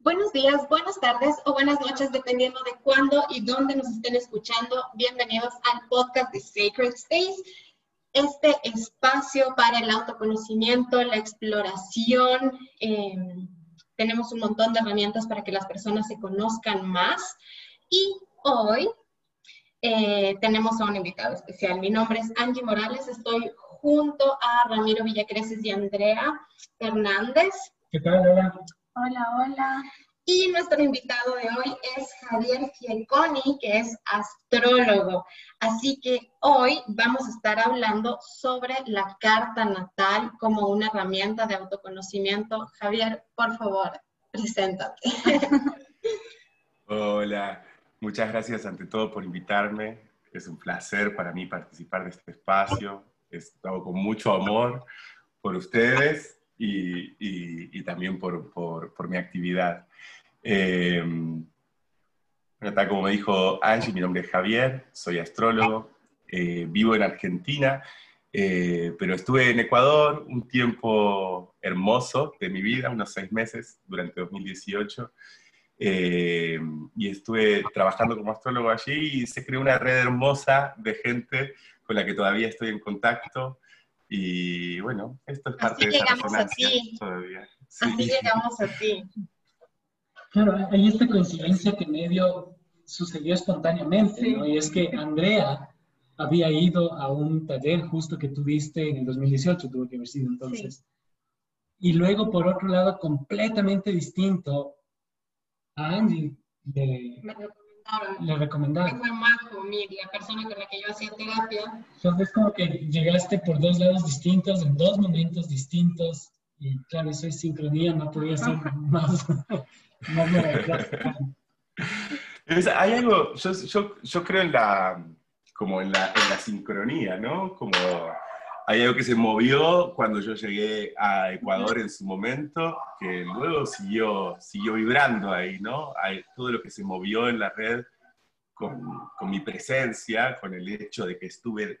Buenos días, buenas tardes o buenas noches, dependiendo de cuándo y dónde nos estén escuchando. Bienvenidos al podcast de Sacred Space, este espacio para el autoconocimiento, la exploración. Em, tenemos un montón de herramientas para que las personas se conozcan más. Y hoy eh, tenemos a un invitado especial. Mi nombre es Angie Morales, estoy junto a Ramiro Villacreces y Andrea Hernández. ¿Qué tal, Hola. Hola, hola. Y nuestro invitado de hoy es Javier Fielconi, que es astrólogo. Así que hoy vamos a estar hablando sobre la carta natal como una herramienta de autoconocimiento. Javier, por favor, preséntate. Hola, muchas gracias ante todo por invitarme. Es un placer para mí participar de este espacio. Estado con mucho amor por ustedes y, también por, mi actividad. Eh, tal como me dijo Angie, mi nombre es Javier, soy astrólogo, eh, vivo en Argentina, eh, pero estuve en Ecuador un tiempo hermoso de mi vida, unos seis meses durante 2018. Y estuve trabajando como astrólogo allí y se creó una red hermosa de gente con la que todavía estoy en contacto. Y bueno, esto es parte de esa resonancia todavía. Así llegamos a ti. Claro, hay esta coincidencia que medio sucedió espontáneamente, ¿no? Y es que Andrea había ido a un taller justo que tuviste en el 2018, tuvo que haber sido entonces. Y luego, por otro lado, completamente distinto, a Angie le, le recomendaron. fue Majo, mi, la persona con la que yo hacía terapia. Entonces, como que llegaste por dos lados distintos, en dos momentos distintos, y claro, eso es sincronía, no podía ser más, más Hay algo, yo, yo, yo, creo en la, como en la, en la sincronía, ¿no? Como hay algo que se movió cuando yo llegué a Ecuador en su momento, que luego siguió, siguió vibrando ahí, ¿no? Hay todo lo que se movió en la red con, con mi presencia, con el hecho de que estuve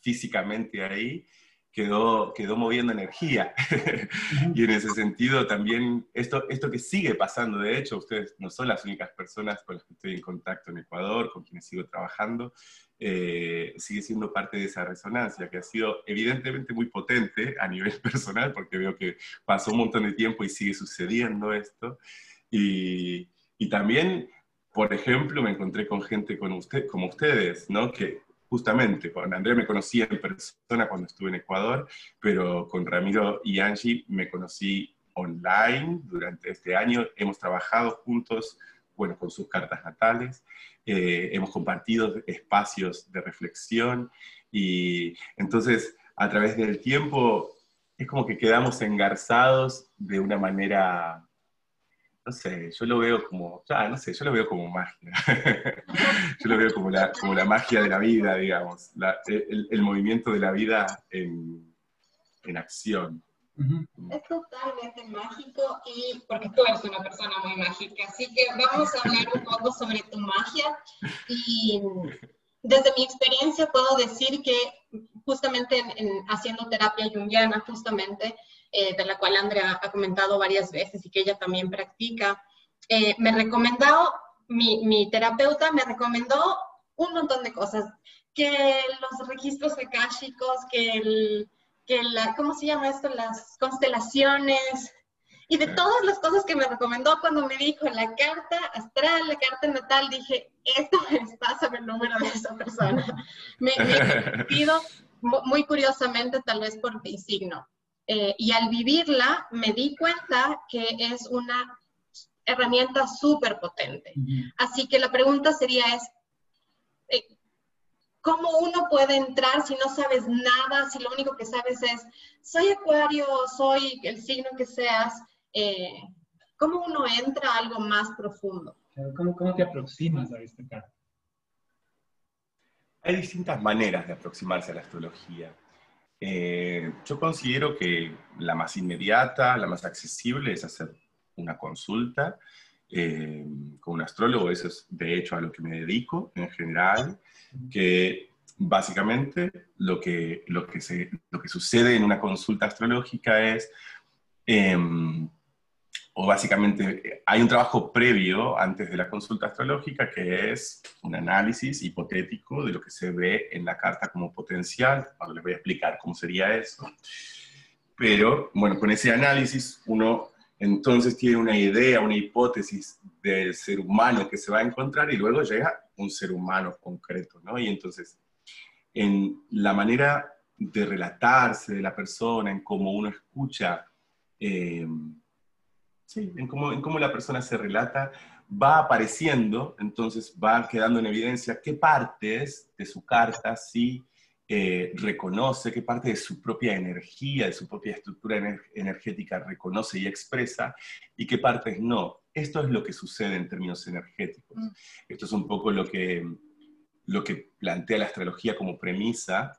físicamente ahí, quedó, quedó moviendo energía. y en ese sentido también, esto, esto que sigue pasando, de hecho, ustedes no son las únicas personas con las que estoy en contacto en Ecuador, con quienes sigo trabajando, eh, sigue siendo parte de esa resonancia que ha sido evidentemente muy potente a nivel personal, porque veo que pasó un montón de tiempo y sigue sucediendo esto. Y, y también, por ejemplo, me encontré con gente con usted, como ustedes, ¿no? que justamente con Andrea me conocí en persona cuando estuve en Ecuador, pero con Ramiro y Angie me conocí online durante este año. Hemos trabajado juntos, bueno, con sus cartas natales, eh, hemos compartido espacios de reflexión y entonces a través del tiempo es como que quedamos engarzados de una manera no sé, yo lo veo como, ya, no sé, yo lo veo como magia. yo lo veo como la, como la magia de la vida, digamos, el, movimiento de la vida en, en acción. Es totalmente mágico y porque tú eres una persona muy mágica, así que vamos a hablar un poco sobre tu magia y desde mi experiencia puedo decir que justamente en, haciendo terapia junguiana, justamente, eh, de la cual Andrea ha comentado varias veces y que ella también practica, eh, me recomendó, mi, mi, terapeuta me recomendó un montón de cosas, que los registros akáshicos, que el, que la, ¿cómo se llama esto? Las constelaciones, y de todas las cosas que me recomendó cuando me dijo la carta astral, la carta natal, dije, esto es, pásame el número de esa persona. me, me pido muy curiosamente, tal vez por mi signo. Eh, y al vivirla me di cuenta que es una herramienta súper potente. Así que la pregunta sería es, eh, ¿cómo uno puede entrar si no sabes nada, si lo único que sabes es, soy acuario, soy el signo que seas? Eh, ¿Cómo uno entra a algo más profundo? ¿Cómo, cómo te aproximas a este carta? Hay distintas maneras de aproximarse a la astrología. Eh, yo considero que la más inmediata, la más accesible es hacer una consulta eh, con un astrólogo, eso es de hecho a lo que me dedico en general, que básicamente lo que, lo que, se, lo que sucede en una consulta astrológica es, em, o básicamente hay un trabajo previo antes de la consulta astrológica que es un análisis hipotético de lo que se ve en la carta como potencial. Ahora les voy a explicar cómo sería eso. Pero, bueno, con ese análisis uno entonces tiene una idea, una hipótesis del ser humano que se va a encontrar y luego llega un ser humano concreto, ¿no? Y entonces, en la manera de relatarse de la persona, en cómo uno escucha, eh, sí, en cómo, en cómo la persona se relata, va apareciendo, entonces va quedando en evidencia qué partes de su carta sí eh, reconoce, qué parte de su propia energía, de su propia estructura energética reconoce y expresa, y qué partes no. Esto es lo que sucede en términos energéticos. Mm. Esto es un poco lo que, lo que plantea la astrología como premisa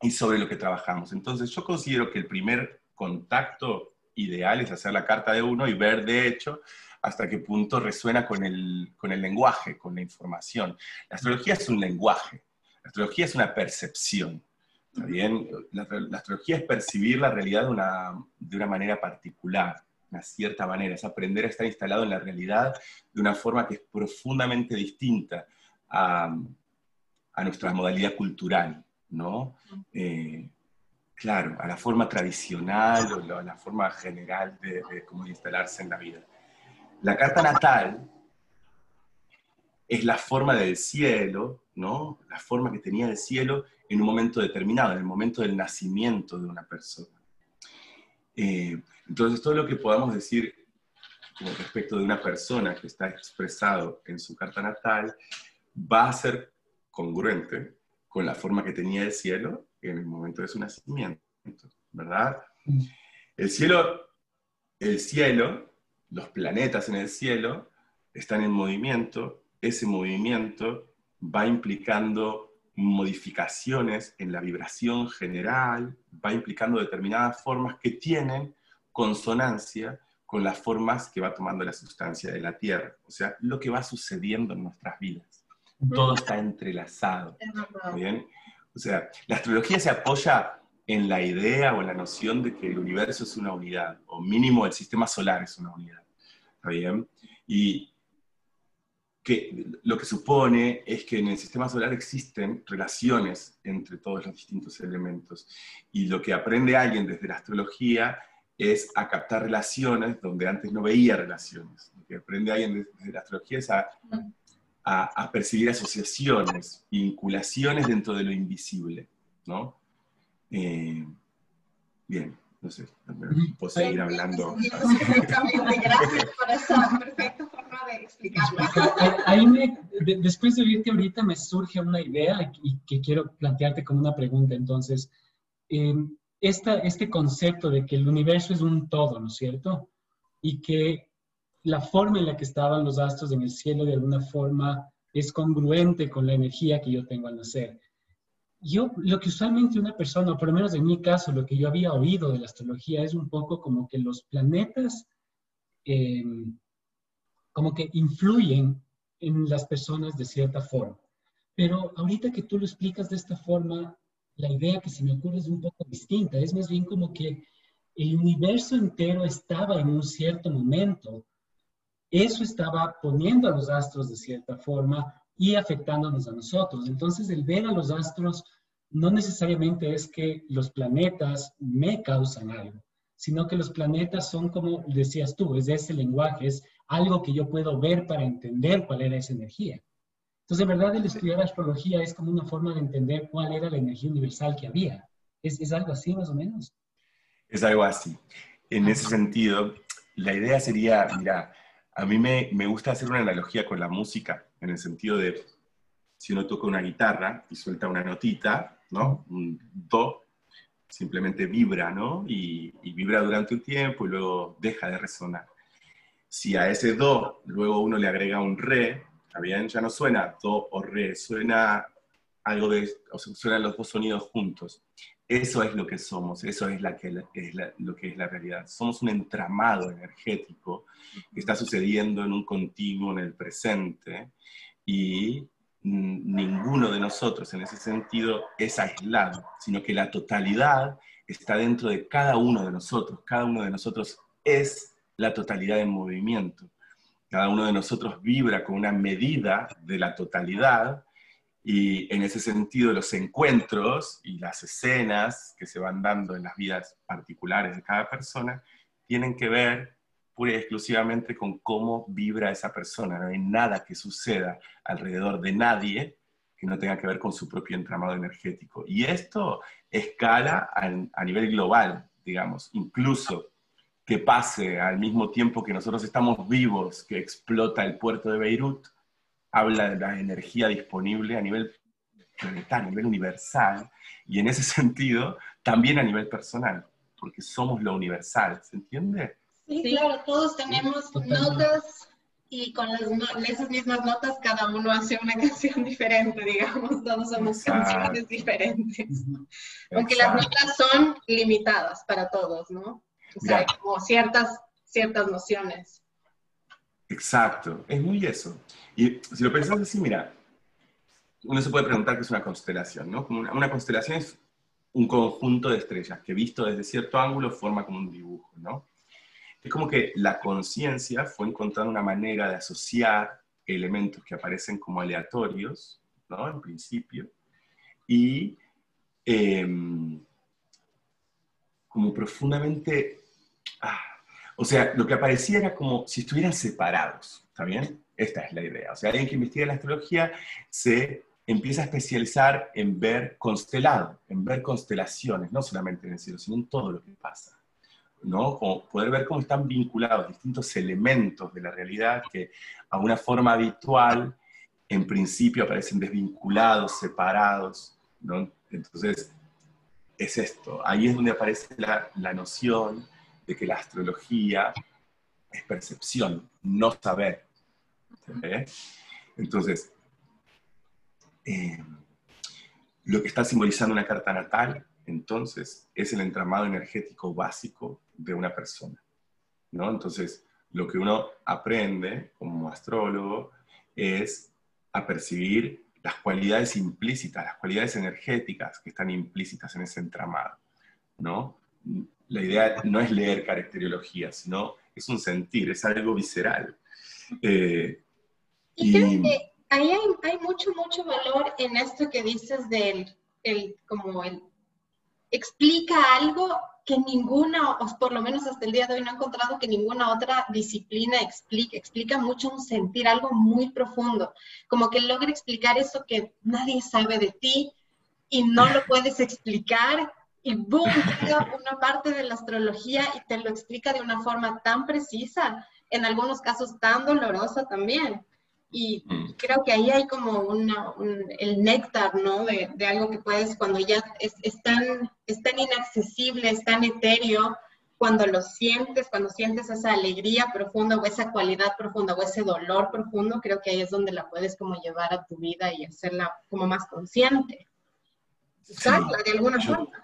y sobre lo que trabajamos. Entonces yo considero que el primer contacto ideal es hacer la carta de uno y ver de hecho hasta qué punto resuena con el, con el lenguaje, con la información. La astrología es un lenguaje. La astrología es una percepción. ¿está bien? La, astrología es percibir la realidad de una, de una manera particular, una cierta manera, es aprender a estar instalado en la realidad de una forma que es profundamente distinta a, a nuestra modalidad cultural, ¿no? Eh, claro, a la forma tradicional o a la forma general de, de cómo instalarse en la vida. La carta natal es la forma del cielo, ¿no? La forma que tenía el cielo en un momento determinado, en el momento del nacimiento de una persona. Eh, entonces, todo lo que podamos decir con respecto de una persona que está expresado en su carta natal va a ser congruente con la forma que tenía el cielo en el momento de su nacimiento, ¿verdad? El cielo, el cielo, los planetas en el cielo están en movimiento ese movimiento va implicando modificaciones en la vibración general, va implicando determinadas formas que tienen consonancia con las formas que va tomando la sustancia de la Tierra, o sea, lo que va sucediendo en nuestras vidas. Todo está entrelazado. ¿bien? O sea, la astrología se apoya en la idea o en la noción de que el universo es una unidad, o mínimo el sistema solar es una unidad. ¿Está bien? Y, que lo que supone es que en el sistema solar existen relaciones entre todos los distintos elementos. Y lo que aprende alguien desde la astrología es a captar relaciones donde antes no veía relaciones. Lo que aprende alguien desde la astrología es a, a, percibir asociaciones, vinculaciones dentro de lo invisible. ¿no? Eh, bien, no sé, puedo seguir hablando. Exactamente, gracias por esa perfecta forma de explicarlo. Ahí me, después de oírte ahorita me surge una idea y que quiero plantearte como una pregunta. Entonces, em, esta, este concepto de que el universo es un todo, ¿no es cierto? Y que la forma en la que estaban los astros en el cielo de alguna forma es congruente con la energía que yo tengo al nacer yo, lo que usualmente una persona, o por lo menos en mi caso, lo que yo había oído de la astrología es un poco como que los planetas em, como que influyen en las personas de cierta forma. Pero ahorita que tú lo explicas de esta forma, la idea que se me ocurre es un poco distinta. Es más bien como que el universo entero estaba en un cierto momento. Eso estaba poniendo a los astros de cierta forma y afectándonos a nosotros. Entonces, el ver a los astros no necesariamente es que los planetas me causan algo, sino que los planetas son como decías tú, es ese lenguaje, es algo que yo puedo ver para entender cuál era esa energía. Entonces, en verdad, el estudiar astrología es como una forma de entender cuál era la energía universal que había. ¿Es, es algo así más o menos? Es algo así. En ese sentido, la idea sería, mira, a mí me, me gusta hacer una analogía con la música en el sentido de, si uno toca una guitarra y suelta una notita, ¿no? Un do, simplemente vibra, ¿no? Y, vibra durante un tiempo y luego deja de resonar. Si a ese do luego uno le agrega un re, bien? Ya no suena do o re, suena algo de, o sea, suenan los dos sonidos juntos. Eso es lo que somos, eso es, la que, es lo que es la realidad. Somos un entramado energético que está sucediendo en un continuo en el presente y ninguno de nosotros en ese sentido es aislado, sino que la totalidad está dentro de cada uno de nosotros. Cada uno de nosotros es la totalidad en movimiento. Cada uno de nosotros vibra con una medida de la totalidad y en ese sentido los encuentros y las escenas que se van dando en las vidas particulares de cada persona tienen que ver pura y exclusivamente con cómo vibra esa persona. No hay nada que suceda alrededor de nadie que no tenga que ver con su propio entramado energético. Y esto escala a, nivel global, digamos, incluso que pase al mismo tiempo que nosotros estamos vivos, que explota el puerto de Beirut, habla de la energía disponible a nivel planetario, a nivel universal, y en ese sentido también a nivel personal, porque somos lo universal, ¿se entiende? Sí, claro, todos tenemos notas y con las, esas mismas notas cada uno hace una canción diferente, digamos, todos somos canciones diferentes. Aunque las notas son limitadas para todos, ¿no? O sea, hay como ciertas, ciertas nociones. Exacto, es muy eso. Y si lo pensás así, mira, uno se puede preguntar qué es una constelación, ¿no? Una, constelación es un conjunto de estrellas que visto desde cierto ángulo forma como un dibujo, ¿no? Es como que la conciencia fue encontrando una manera de asociar elementos que aparecen como aleatorios, ¿no? En principio, y em, como profundamente... Ah, o sea, lo que aparecía era como si estuvieran separados, ¿está bien? Esta es la idea. O sea, alguien que investiga la astrología se empieza a especializar en ver constelado, en ver constelaciones, no solamente en el cielo, sino en todo lo que pasa. ¿no? poder ver cómo están vinculados distintos elementos de la realidad que a una forma habitual, en principio, aparecen desvinculados, separados, ¿no? Entonces, es esto. Ahí es donde aparece la, la noción de que la astrología es percepción, no saber. Entonces, eh, lo que está simbolizando una carta natal, entonces, es el entramado energético básico de una persona, ¿no? Entonces, lo que uno aprende como astrólogo es a percibir las cualidades implícitas, las cualidades energéticas que están implícitas en ese entramado, ¿no? La idea no es leer caracteriología, sino es un sentir, es algo visceral. Eh, y, creo que ahí hay, hay, mucho, mucho valor en esto que dices del, el, como el, explica algo que ninguna, o por lo menos hasta el día de hoy no he encontrado que ninguna otra disciplina explique, explica mucho un sentir, algo muy profundo, como que logra explicar eso que nadie sabe de ti y no lo puedes explicar y boom, llega una parte de la astrología y te lo explica de una forma tan precisa, en algunos casos tan dolorosa también. Y mm. creo que ahí hay como una, el néctar, ¿no? De, de, algo que puedes, cuando ya es, es, tan, es tan inaccesible, es tan etéreo, cuando lo sientes, cuando sientes esa alegría profunda o esa cualidad profunda o ese dolor profundo, creo que ahí es donde la puedes como llevar a tu vida y hacerla como más consciente. Exacto, de alguna forma.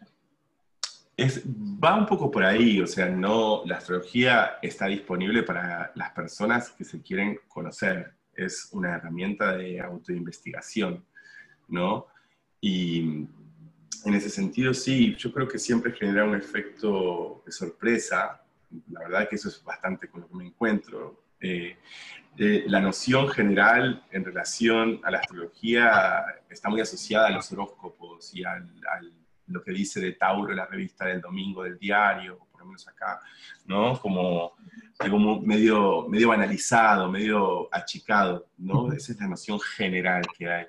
Es, va un poco por ahí, o sea, no, la astrología está disponible para las personas que se quieren conocer, es una herramienta de autoinvestigación, ¿no? Y en ese sentido, sí, yo creo que siempre genera un efecto de sorpresa. La verdad que eso es bastante con lo que me encuentro. Eh, la noción general en relación a la astrología está muy asociada a los horóscopos y a lo que dice de Tauro la revista del domingo del diario, por lo menos acá, ¿no? Como algo medio, medio banalizado, medio achicado, ¿no? Esa es la noción general que hay.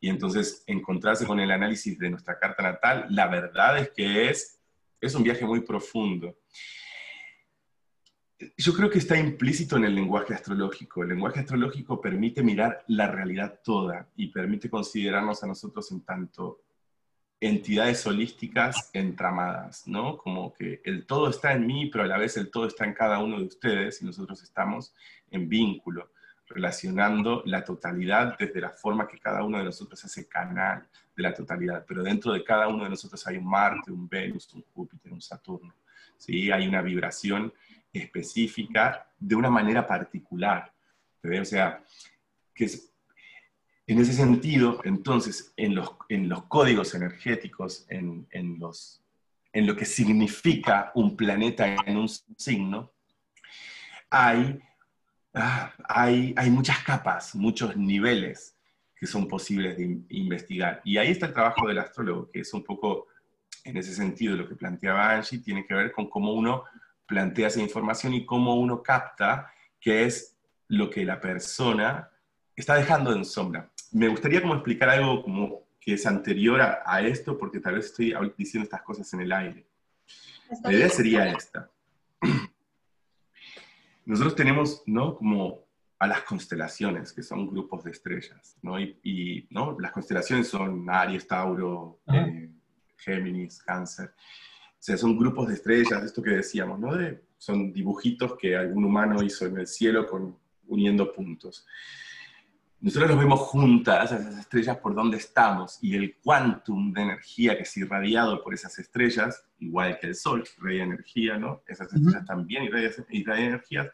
Y entonces encontrarse con el análisis de nuestra carta natal, la verdad es que es, es un viaje muy profundo. Yo creo que está implícito en el lenguaje astrológico. El lenguaje astrológico permite mirar la realidad toda y permite considerarnos a nosotros en tanto entidades holísticas entramadas, ¿no? Como que el todo está en mí, pero a la vez el todo está en cada uno de ustedes y nosotros estamos en vínculo, relacionando la totalidad desde la forma que cada uno de nosotros hace canal de la totalidad, pero dentro de cada uno de nosotros hay un Marte, un Venus, un Júpiter, un Saturno, ¿sí? Hay una vibración específica de una manera particular, O sea, que es, En ese sentido, entonces, en los, códigos energéticos, en, lo que significa un planeta en un signo, hay, ah, hay muchas capas, muchos niveles que son posibles de investigar. Y ahí está el trabajo del astrólogo, que es un poco, en ese sentido, lo que planteaba Angie, tiene que ver con cómo uno plantea esa información y cómo uno capta qué es lo que la persona está dejando en sombra. Me gustaría como explicar algo como que es anterior a, esto, porque tal vez estoy diciendo estas cosas en el aire. la idea sería esta. Nosotros tenemos, ¿no? Como a las constelaciones, que son grupos de estrellas, ¿no? Y, ¿no? las constelaciones son Aries, Tauro, eh, Géminis, Cáncer. O sea, son grupos de estrellas, esto que decíamos, ¿no? De, son dibujitos que algún humano hizo en el cielo con, uniendo puntos. Nosotros los vemos juntas, esas estrellas, por donde estamos, y el quantum de energía que es irradiado por esas estrellas, igual que el Sol, irradia energía, ¿no? Esas estrellas también irradian, irradian energías,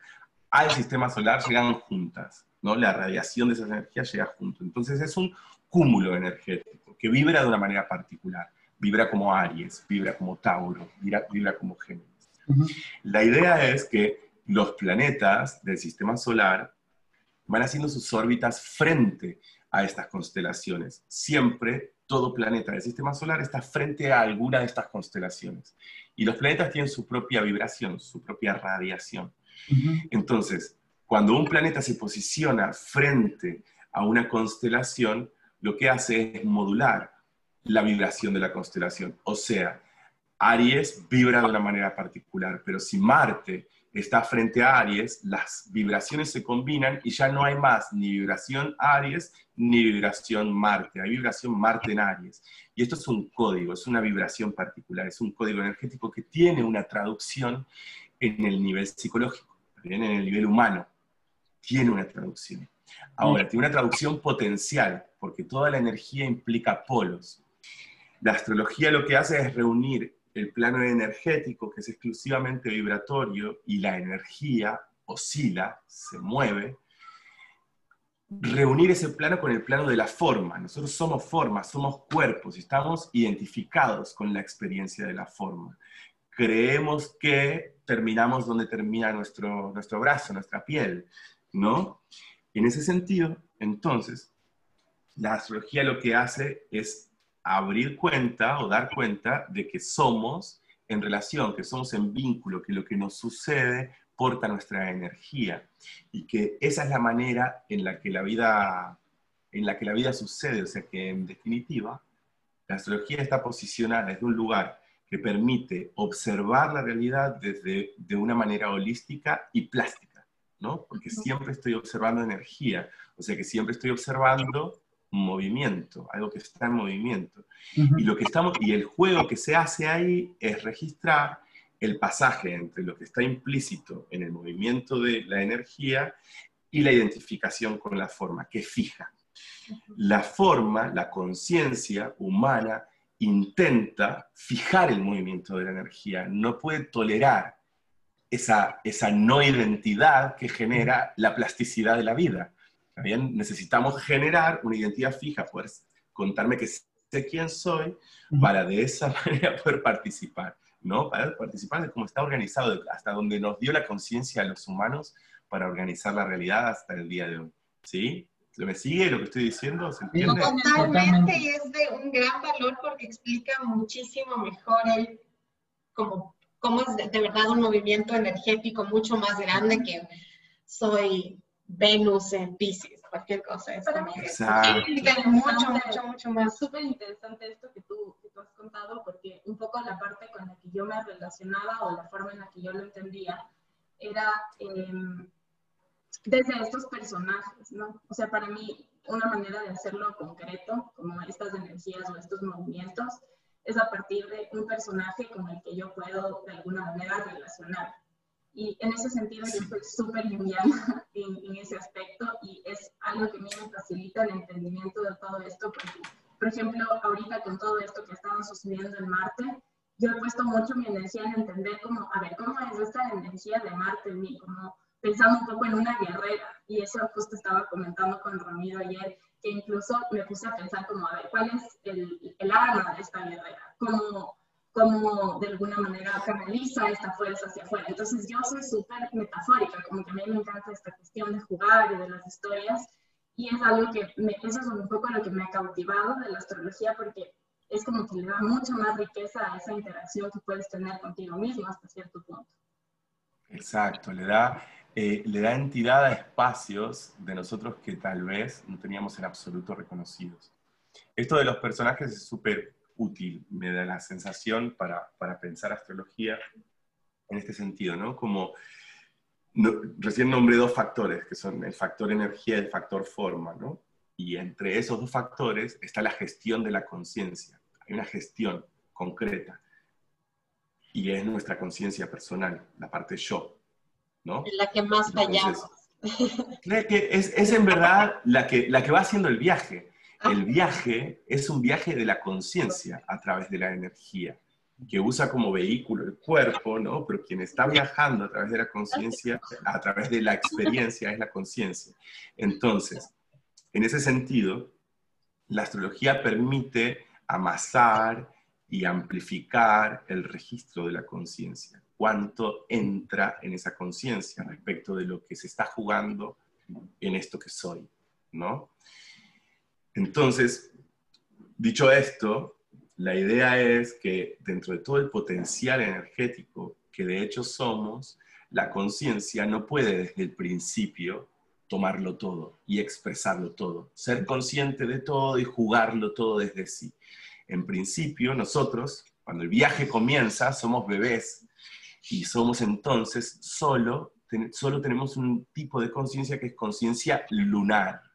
al sistema solar llegan juntas, ¿no? La radiación de esas energías llega junto. Entonces es un cúmulo energético que vibra de una manera particular. Vibra como Aries, vibra como Tauro, vibra, vibra como Géminis. La idea es que los planetas del sistema solar van haciendo sus órbitas frente a estas constelaciones. Siempre todo planeta del sistema solar está frente a alguna de estas constelaciones. Y los planetas tienen su propia vibración, su propia radiación. Entonces, cuando un planeta se posiciona frente a una constelación, lo que hace es modular la vibración de la constelación. O sea, Aries vibra de una manera particular, pero si Marte está frente a Aries, las vibraciones se combinan y ya no hay más ni vibración Aries ni vibración Marte, hay vibración Marte en Aries. Y esto es un código, es una vibración particular, es un código energético que tiene una traducción en el nivel psicológico, en el nivel humano, tiene una traducción. Ahora, tiene una traducción potencial, porque toda la energía implica polos. La astrología lo que hace es reunir el plano energético, que es exclusivamente vibratorio, y la energía oscila, se mueve, reunir ese plano con el plano de la forma. Nosotros somos formas, somos cuerpos, y estamos identificados con la experiencia de la forma. Creemos que terminamos donde termina nuestro, nuestro brazo, nuestra piel, ¿no? En ese sentido, entonces, la astrología lo que hace es abrir cuenta o dar cuenta de que somos en relación, que somos en vínculo, que lo que nos sucede porta nuestra energía y que esa es la manera en la que la vida en la que la vida sucede, o sea que en definitiva la astrología está posicionada desde un lugar que permite observar la realidad desde de una manera holística y plástica, ¿no? Porque siempre estoy observando energía, o sea que siempre estoy observando movimiento, algo que está en movimiento. Y, lo que estamos, y el juego que se hace ahí es registrar el pasaje entre lo que está implícito en el movimiento de la energía y la identificación con la forma, que fija. La forma, la conciencia humana, intenta fijar el movimiento de la energía, no puede tolerar esa, esa no identidad que genera la plasticidad de la vida. También necesitamos generar una identidad fija, poder contarme que sé quién soy para de esa manera poder participar, ¿no? Para participar de cómo está organizado, hasta donde nos dio la conciencia a los humanos para organizar la realidad hasta el día de hoy, ¿sí? ¿Me sigue lo que estoy diciendo? ¿Se entiende? Totalmente, y es de un gran valor porque explica muchísimo mejor el, como, cómo es de, de verdad un movimiento energético mucho más grande que soy Venus en Pisces, cualquier cosa. Es mucho, mucho, mucho más. Súper interesante esto que tú, que tú has contado, porque un poco la parte con la que yo me relacionaba o la forma en la que yo lo entendía era em, desde estos personajes, ¿no? O sea, para mí, una manera de hacerlo concreto, como estas energías o estos movimientos, es a partir de un personaje con el que yo puedo de alguna manera relacionar. Y en ese sentido yo soy súper liviana en, en, ese aspecto y es algo que a mí me facilita el entendimiento de todo esto porque, por ejemplo, ahorita con todo esto que estaba sucediendo en Marte, yo he puesto mucho mi energía en entender cómo, a ver, cómo es esta energía de Marte en mí, como pensando un poco en una guerrera. Y eso justo estaba comentando con Ramiro ayer, que incluso me puse a pensar como, a ver, ¿cuál es el, el arma de esta guerrera? ¿Cómo, cómo de alguna manera canaliza esta fuerza hacia afuera. Entonces yo soy súper metafórica, como que a mí me encanta esta cuestión de jugar y de las historias, y es algo que, me, eso es un poco lo que me ha cautivado de la astrología, porque es como que le da mucha más riqueza a esa interacción que puedes tener contigo mismo hasta cierto punto. Exacto, le da, eh, le da entidad a espacios de nosotros que tal vez no teníamos en absoluto reconocidos. Esto de los personajes es súper útil, me da la sensación para, para pensar astrología en este sentido, ¿no? Como recién nombré dos factores, que son el factor energía y el factor forma, ¿no? Y entre esos dos factores está la gestión de la conciencia. Hay una gestión concreta. Y es nuestra conciencia personal, la parte yo, ¿no? La que más fallamos. es, es, en verdad la que, la que va haciendo el viaje. El viaje es un viaje de la conciencia a través de la energía, que usa como vehículo el cuerpo, ¿no? Pero quien está viajando a través de la conciencia, a través de la experiencia, es la conciencia. Entonces, en ese sentido, la astrología permite amasar y amplificar el registro de la conciencia, cuánto entra en esa conciencia respecto de lo que se está jugando en esto que soy, ¿no? Entonces, dicho esto, la idea es que dentro de todo el potencial energético que de hecho somos, la conciencia no puede desde el principio tomarlo todo y expresarlo todo, ser consciente de todo y jugarlo todo desde sí. En principio, nosotros, cuando el viaje comienza, somos bebés y somos entonces solo, solo tenemos un tipo de conciencia que es conciencia lunar.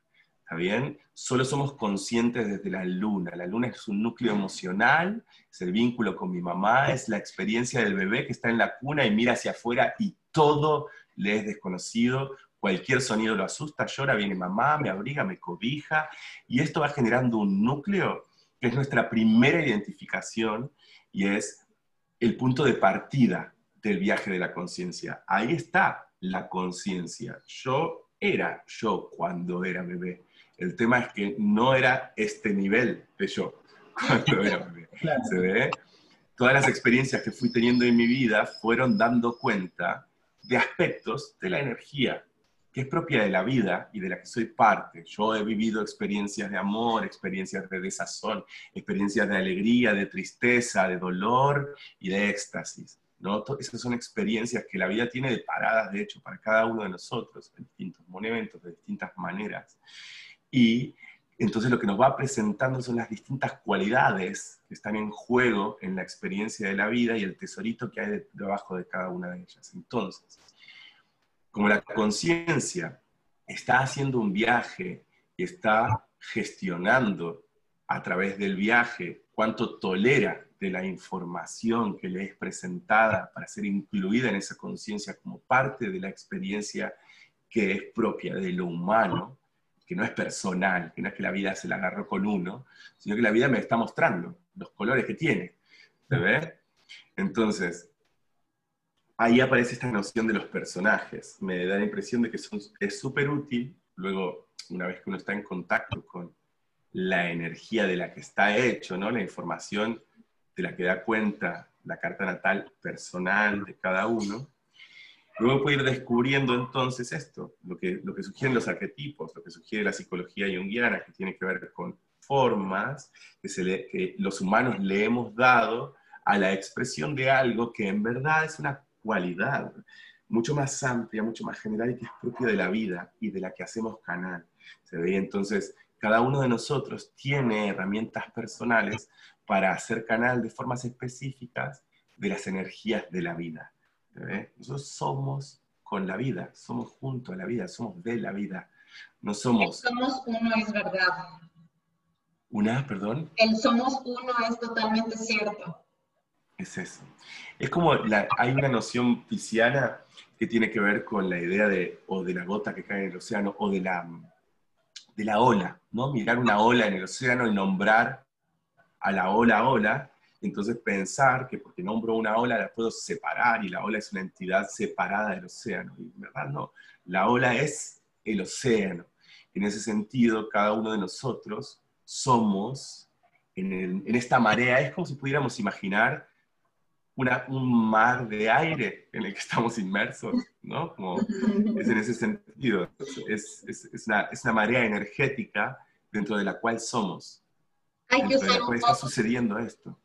¿Está bien? Solo somos conscientes desde la luna. La luna es un núcleo emocional, es el vínculo con mi mamá, es la experiencia del bebé que está en la cuna y mira hacia afuera y todo le es desconocido cualquier sonido lo asusta, llora, viene mamá, me abriga, me cobija, y esto va generando un núcleo que es nuestra primera identificación y es el punto de partida del viaje de la conciencia. Ahí está la conciencia. Yo era yo cuando era bebé. El tema es que no era este nivel de yo cuando era bebé. ¿Se ve? Todas las experiencias que fui teniendo en mi vida fueron dando cuenta de aspectos de la energía que es propia de la vida y de la que soy parte. Yo he vivido experiencias de amor, experiencias de desazón, experiencias de alegría, de tristeza, de dolor y de éxtasis. ¿no? Esas son experiencias que la vida tiene de paradas, de hecho, para cada uno de nosotros, en distintos momentos, de distintas maneras. Y entonces lo que nos va presentando son las distintas cualidades que están en juego en la experiencia de la vida y el tesorito que hay debajo de cada una de ellas. Entonces, como la conciencia está haciendo un viaje y está gestionando a través del viaje cuánto tolera de la información que le es presentada para ser incluida en esa conciencia como parte de la experiencia que es propia de lo humano, que no es personal, que no es que la vida se la agarró con uno, sino que la vida me está mostrando los colores que tiene. ¿Se ve? Entonces, ahí aparece esta noción de los personajes. Me da la impresión de que es súper útil, luego, una vez que uno está en contacto con la energía de la que está hecho, ¿no? la información de la que da cuenta la carta natal personal de cada uno, luego puede ir descubriendo entonces esto, lo que, lo que sugieren los arquetipos, lo que sugiere la psicología junguiana, que tiene que ver con formas que, los humanos le hemos dado a la expresión de algo que en verdad es una cualidad mucho más amplia, mucho más general y que es propia de la vida y de la que hacemos canal. ¿Se ve? Entonces, cada uno de nosotros tiene herramientas personales para hacer canal de formas específicas de las energías de la vida. ¿Se ve? Nosotros somos con la vida, somos junto a la vida, somos de la vida. No somos... somos uno es verdad. ¿Una, perdón? El somos uno es totalmente cierto. Es eso. Es como hay una noción pisciana que tiene que ver con la idea de o de la gota que cae en el océano o de la, de la ola, ¿no? Mirar una ola en el océano y nombrar a la ola ola, entonces pensar que porque nombro una ola la puedo separar y la ola es una entidad separada del océano. Y en verdad no, la ola es el océano. en ese sentido, cada uno de nosotros somos, en, esta marea, es como si pudiéramos imaginar una, un mar de aire en el que estamos inmersos, ¿no? Como es en ese sentido, es, es, es, una, es, una, marea energética dentro de la cual somos. Hay que usar un está sucediendo esto.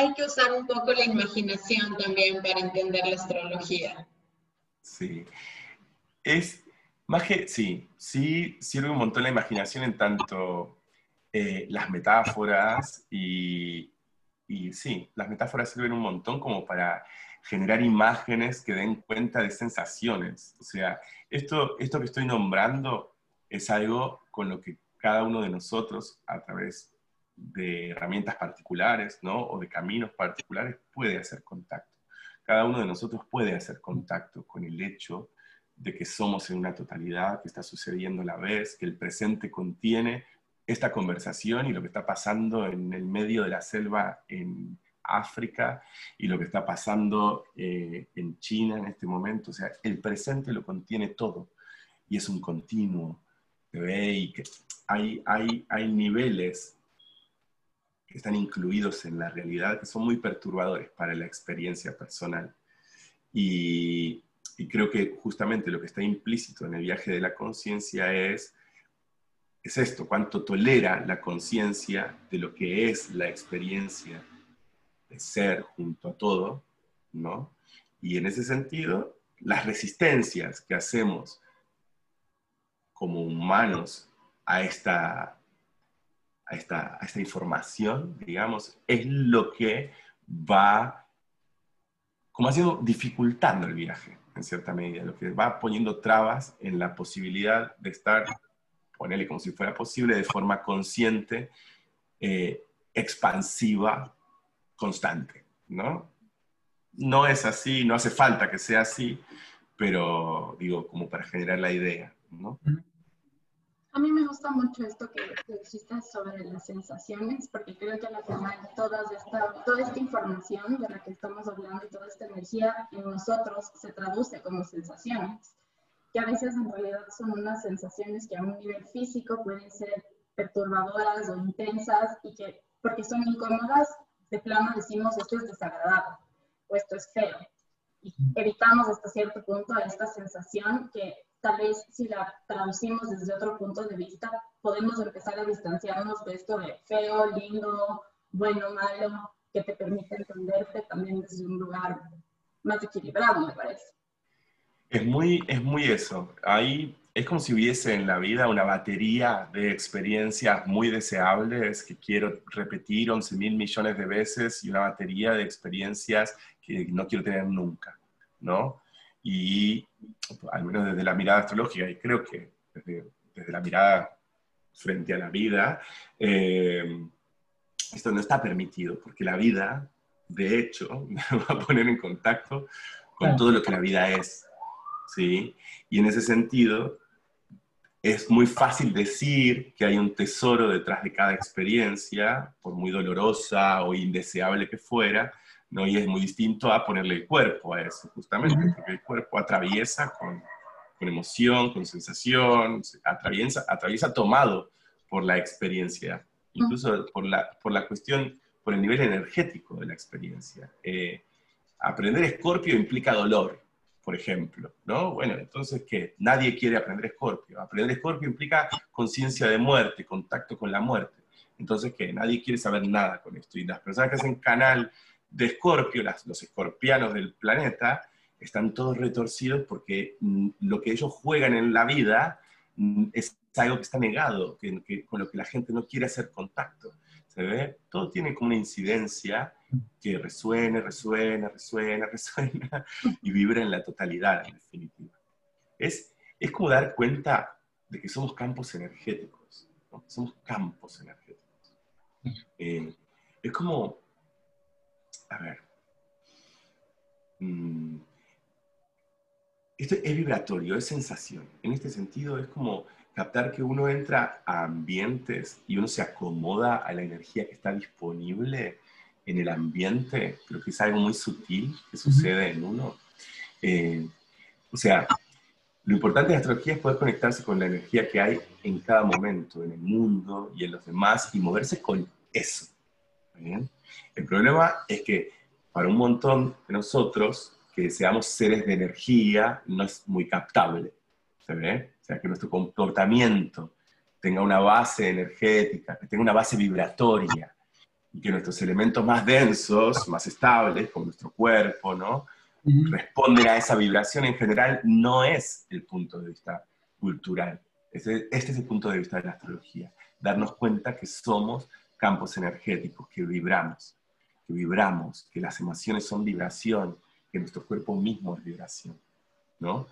Hay que usar un poco la imaginación también para entender la astrología. Sí. Es, más que, sí, sí sirve un montón la imaginación en tanto eh, las metáforas y, y sí, las metáforas sirven un montón como para generar imágenes que den cuenta de sensaciones. O sea, esto, esto que estoy nombrando es algo con lo que cada uno de nosotros, a través de herramientas particulares, ¿no? O de caminos particulares, puede hacer contacto. Cada uno de nosotros puede hacer contacto con el hecho de que somos en una totalidad, que está sucediendo a la vez, que el presente contiene esta conversación y lo que está pasando en el medio de la selva en África y lo que está pasando eh, en China en este momento. O sea, el presente lo contiene todo y es un continuo. Y que hay, hay, hay niveles que están incluidos en la realidad que son muy perturbadores para la experiencia personal. Y, creo que justamente lo que está implícito en el viaje de la conciencia es, es esto, cuánto tolera la conciencia de lo que es la experiencia de ser junto a todo, ¿no? Y en ese sentido, las resistencias que hacemos como humanos a esta, a esta, a esta información, digamos, es lo que va como haciendo, dificultando el viaje en cierta medida, lo que va poniendo trabas en la posibilidad de estar, ponerle como si fuera posible, de forma consciente, eh, expansiva, constante, ¿no? No es así, no hace falta que sea así, pero digo, como para generar la idea, ¿no? A mí me gusta mucho esto que, existe sobre las sensaciones, porque creo que al final toda esta, toda esta información de la que estamos hablando y toda esta energía en nosotros se traduce como sensaciones, que a veces en realidad son unas sensaciones que a un nivel físico pueden ser perturbadoras o intensas y que porque son incómodas, de plano decimos esto es desagradable o esto es feo. Y evitamos hasta cierto punto esta sensación que tal vez si la traducimos desde otro punto de vista, podemos empezar a distanciarnos de esto de feo, lindo, bueno, malo, que te permite entenderte también desde un lugar más equilibrado, me parece. Es muy, es muy eso. Ahí es como si hubiese en la vida una batería de experiencias muy deseables que quiero repetir 11 mil millones de veces y una batería de experiencias que no quiero tener nunca, ¿no? Y al menos desde la mirada astrológica, y creo que desde, la mirada frente a la vida, eh, esto no está permitido, porque la vida, de hecho, me va a poner en contacto con todo lo que la vida es. ¿sí? Y en ese sentido, es muy fácil decir que hay un tesoro detrás de cada experiencia, por muy dolorosa o indeseable que fuera, ¿no? Y es muy distinto a ponerle el cuerpo a eso, justamente, porque el cuerpo atraviesa con, con emoción, con sensación, atraviesa, atraviesa tomado por la experiencia, incluso por la, por la cuestión, por el nivel energético de la experiencia. Eh, aprender escorpio implica dolor, por ejemplo, ¿no? Bueno, entonces, ¿qué? Nadie quiere aprender escorpio. Aprender escorpio implica conciencia de muerte, contacto con la muerte. Entonces, ¿qué? Nadie quiere saber nada con esto. Y las personas que hacen canal de Escorpio, los escorpianos del planeta, están todos retorcidos porque mm, lo que ellos juegan en la vida mm, es algo que está negado, con lo que la gente no quiere hacer contacto. ¿Se ve? Todo tiene como una incidencia que resuena, resuena, resuena, resuena y vibra en la totalidad, en definitiva. Es, es como dar cuenta de que somos campos energéticos, somos campos energéticos. Eh, es como a ver. Mm, esto es vibratorio, es sensación. En este sentido es como captar que uno entra a ambientes y uno se acomoda a la energía que está disponible en el ambiente, creo que es algo muy sutil que sucede en uno. Eh, o sea, Lo importante de la astrología es poder conectarse con la energía que hay en cada momento, en el mundo y en los demás, y moverse con eso. El problema es que para un montón de nosotros, que seamos seres de energía, no es muy captable. ¿Se ve? O sea, que nuestro comportamiento tenga una base energética, que tenga una base vibratoria, y que nuestros elementos más densos, más estables, como nuestro cuerpo, ¿no? responden a esa vibración en general, no es el punto de vista cultural. Este, este es el punto de vista de la astrología. Darnos cuenta que somos campos energéticos, que vibramos, que vibramos, que las emociones son vibración, que nuestro cuerpo mismo es vibración, ¿no?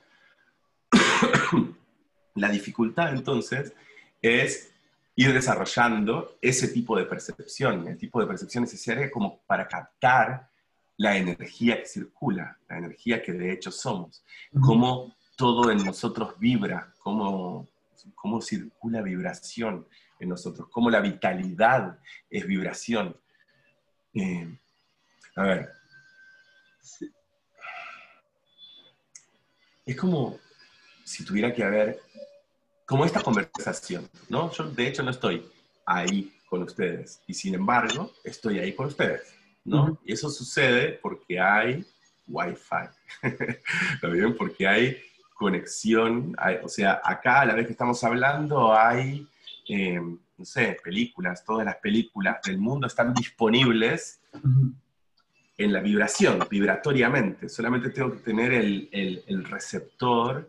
la dificultad entonces es ir desarrollando ese tipo de percepción, el tipo de percepción necesaria como para captar la energía que circula, la energía que de hecho somos, cómo todo en nosotros vibra, cómo, cómo circula vibración en nosotros, cómo la vitalidad es vibración. Eh, a ver, es como si tuviera que haber como esta conversación, ¿no? Yo de hecho no estoy ahí con ustedes y sin embargo estoy ahí con ustedes, ¿no? Y eso sucede porque hay Wi-Fi, ¿está bien? Porque hay conexión, o sea, acá a la vez que estamos hablando hay, em, no sé, películas, todas las películas del mundo están disponibles en la vibración, vibratoriamente, solamente tengo que tener el, el, el receptor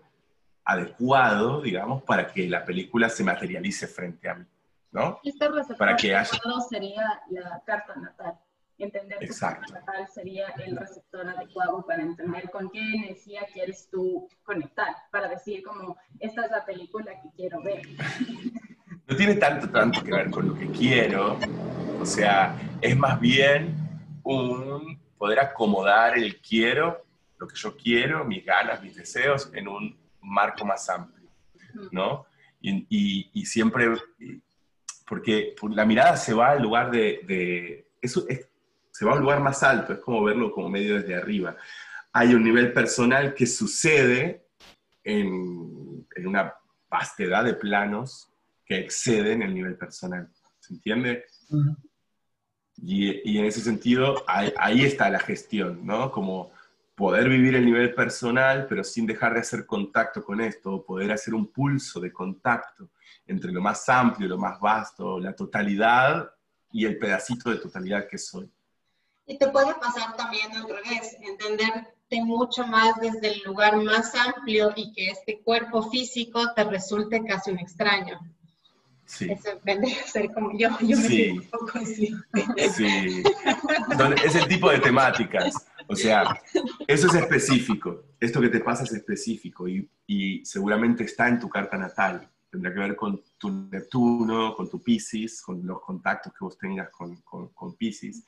adecuado, digamos, para que la película se materialice frente a mí, ¿no? Este receptor para que haya... sería la carta natal. Entender tu carta natal sería el receptor adecuado para entender con qué energía quieres tú conectar, para decir como, esta es la película que quiero ver. No tiene tanto, tanto que ver con lo que quiero, o sea, es más bien un poder acomodar el quiero, lo que yo quiero, mis ganas, mis deseos, en un marco más amplio, ¿no? Y, siempre, porque la mirada se va al lugar de, eso se va a un lugar más alto, es como verlo como medio desde arriba. Hay un nivel personal que sucede en, una vastedad de planos que exceden el nivel personal, ¿se entiende? y, en ese sentido, ahí, ahí, está la gestión, ¿no? Como poder vivir el nivel personal, pero sin dejar de hacer contacto con esto, poder hacer un pulso de contacto entre lo más amplio, lo más vasto, la totalidad y el pedacito de totalidad que soy. Y te puede pasar también al revés, entenderte mucho más desde el lugar más amplio y que este cuerpo físico te resulte casi un extraño. Sí. Eso ser como yo, yo me sí. un poco así. Sí. es el tipo de temáticas. O sea, eso es específico. Esto que te pasa es específico y, y, seguramente está en tu carta natal. Tendrá que ver con tu Neptuno, con tu Pisces, con los contactos que vos tengas con, con, con Pisces.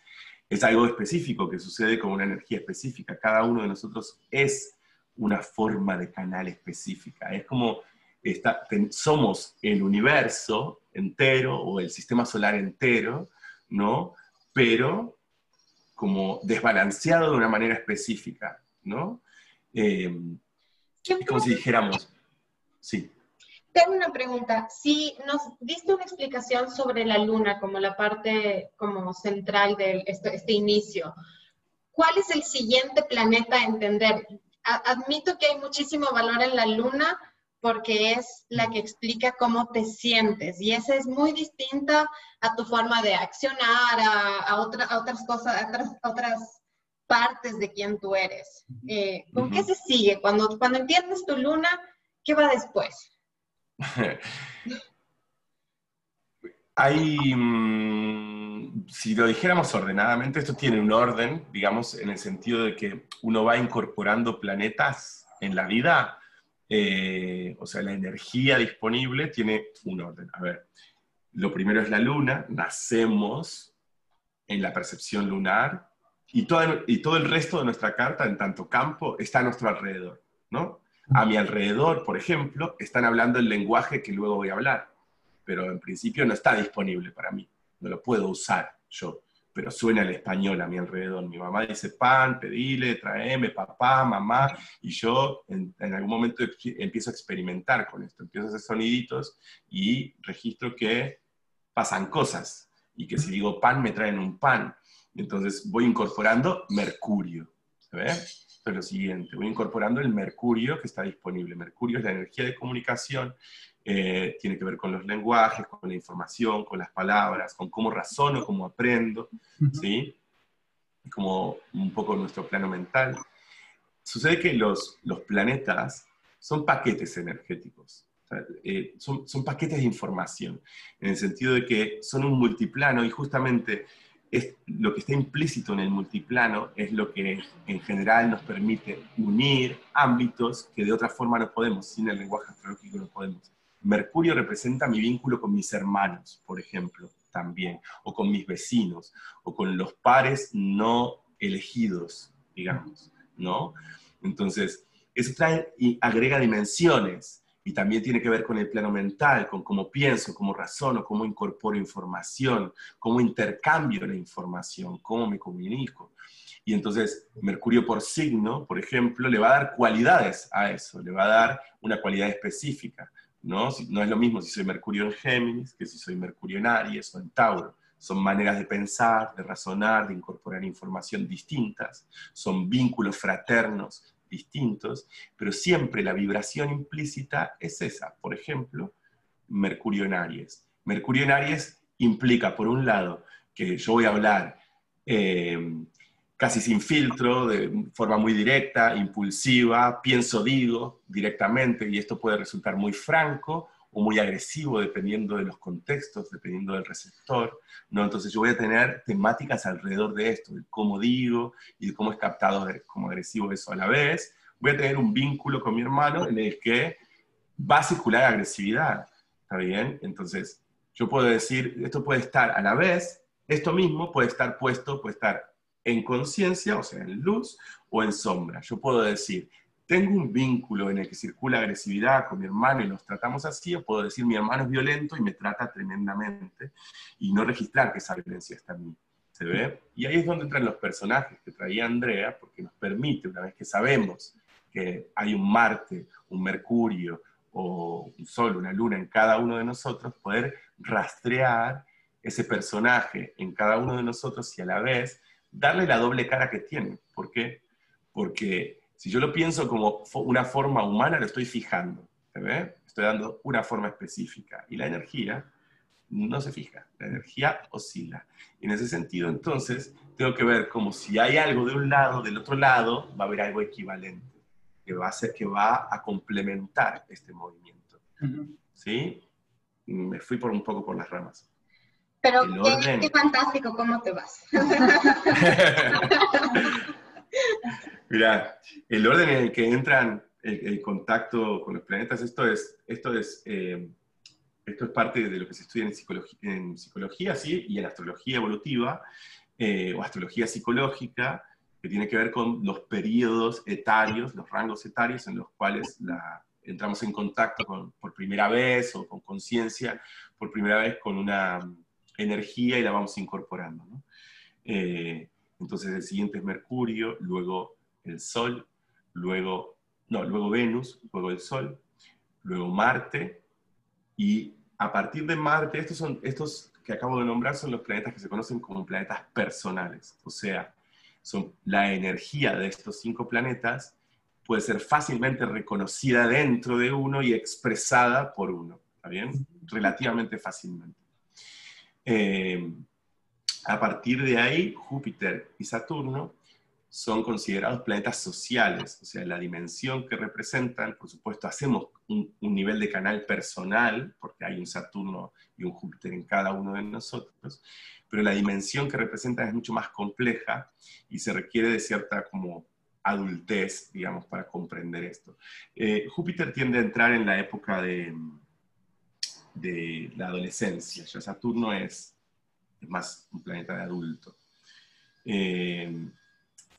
Es algo específico que sucede con una energía específica. Cada uno de nosotros es una forma de canal específica. Es como está, somos el universo entero o el sistema solar entero, ¿no? Pero como desbalanceado de una manera específica, ¿no? Eh, es como si dijéramos, sí. Tengo una pregunta. Si nos diste una explicación sobre la luna como la parte como central de este, este inicio, ¿cuál es el siguiente planeta a entender? admito que hay muchísimo valor en la luna, porque es la que explica cómo te sientes y esa es muy distinta a tu forma de accionar, a, otras cosas, a otras, partes de quién tú eres. Eh, ¿Con qué se sigue? Cuando, cuando entiendes tu luna, ¿qué va después? Hay, mm, si lo dijéramos ordenadamente, esto tiene un orden, digamos, en el sentido de que uno va incorporando planetas en la vida eh, o sea, la energía disponible tiene un orden. A ver, lo primero es la luna, nacemos en la percepción lunar y todo, y todo el resto de nuestra carta, en tanto campo, está a nuestro alrededor, ¿no? A mi alrededor, por ejemplo, están hablando el lenguaje que luego voy a hablar, pero en principio no está disponible para mí, no lo puedo usar yo. Pero suena el español a mi alrededor. Mi mamá dice pan, pedile, traeme, papá, mamá, y yo en, algún momento empiezo a experimentar con esto, empiezo a hacer soniditos y registro que pasan cosas, y que si digo pan me traen un pan. Entonces voy incorporando mercurio. ¿Se ve? Esto es lo siguiente, voy incorporando el mercurio que está disponible. Mercurio es la energía de comunicación eh, tiene que ver con los lenguajes, con la información, con las palabras, con cómo razono, cómo aprendo, ¿sí? Como un poco nuestro plano mental. Sucede que los, los planetas son paquetes energéticos, eh, son, son, paquetes de información, en el sentido de que son un multiplano y justamente es, lo que está implícito en el multiplano es lo que en general nos permite unir ámbitos que de otra forma no podemos, sin el lenguaje astrológico no podemos. Mercurio representa mi vínculo con mis hermanos, por ejemplo, también, o con mis vecinos, o con los pares no elegidos, digamos, ¿no? Entonces, eso trae y agrega dimensiones y también tiene que ver con el plano mental, con cómo pienso, cómo razono, cómo incorporo información, cómo intercambio la información, cómo me comunico. Y entonces Mercurio por signo, por ejemplo, le va a dar cualidades a eso, le va a dar una cualidad específica. ¿No? No es lo mismo si soy Mercurio en Géminis que si soy Mercurio en Aries o en Tauro. Son maneras de pensar, de razonar, de incorporar información distintas, son vínculos fraternos distintos, pero siempre la vibración implícita es esa. Por ejemplo, Mercurio en Aries. Mercurio en Aries implica, por un lado, que yo voy a hablar eh, casi sin filtro, de forma muy directa, impulsiva, pienso, digo directamente, y esto puede resultar muy franco o muy agresivo dependiendo de los contextos, dependiendo del receptor, ¿no? Entonces yo voy a tener temáticas alrededor de esto, de cómo digo y de cómo es captado como agresivo eso a la vez. Voy a tener un vínculo con mi hermano en el que va a circular agresividad, ¿está bien? Entonces yo puedo decir, esto puede estar a la vez, esto mismo puede estar puesto, puede estar en conciencia, o sea, en luz o en sombra. Yo puedo decir, tengo un vínculo en el que circula agresividad con mi hermano y nos tratamos así, o puedo decir, mi hermano es violento y me trata tremendamente, y no registrar que esa violencia está en mí. ¿Se ve? Y ahí es donde entran los personajes que traía Andrea, porque nos permite, una vez que sabemos que hay un Marte, un Mercurio, o un Sol, una Luna en cada uno de nosotros, poder rastrear ese personaje en cada uno de nosotros y a la vez darle la doble cara que tiene. ¿Por qué? Porque si yo lo pienso como una forma humana, lo estoy fijando. ¿Se ve? Estoy dando una forma específica. Y la energía no se fija, la energía oscila. Y en ese sentido, entonces, tengo que ver como si hay algo de un lado, del otro lado, va a haber algo equivalente, que va a ser, que va a complementar este movimiento. ¿Sí? Me fui por un poco por las ramas. Pero qué, fantástico, ¿cómo te vas? Mira, el orden en el que entran el, contacto con los planetas, esto es, esto es, eh, esto es parte de lo que se estudia en psicología, en psicología ¿sí? y en astrología evolutiva eh, o astrología psicológica, que tiene que ver con los periodos etarios, los rangos etarios en los cuales la, entramos en contacto con, por primera vez o con conciencia por primera vez con una energía y la vamos incorporando. Eh, entonces el siguiente es Mercurio, luego el Sol, luego, no, luego Venus, luego el Sol, luego Marte, y a partir de Marte, estos, son, estos que acabo de nombrar son los planetas que se conocen como planetas personales, o sea, son la energía de estos cinco planetas puede ser fácilmente reconocida dentro de uno y expresada por uno, ¿está bien? Relativamente fácilmente. Eh, a partir de ahí, Júpiter y Saturno son considerados planetas sociales, o sea, la dimensión que representan, por supuesto, hacemos un, nivel de canal personal, porque hay un Saturno y un Júpiter en cada uno de nosotros, pero la dimensión que representan es mucho más compleja y se requiere de cierta como adultez, digamos, para comprender esto. Eh, Júpiter tiende a entrar en la época de, de la adolescencia. Ya Saturno es, más un planeta de adulto. Eh,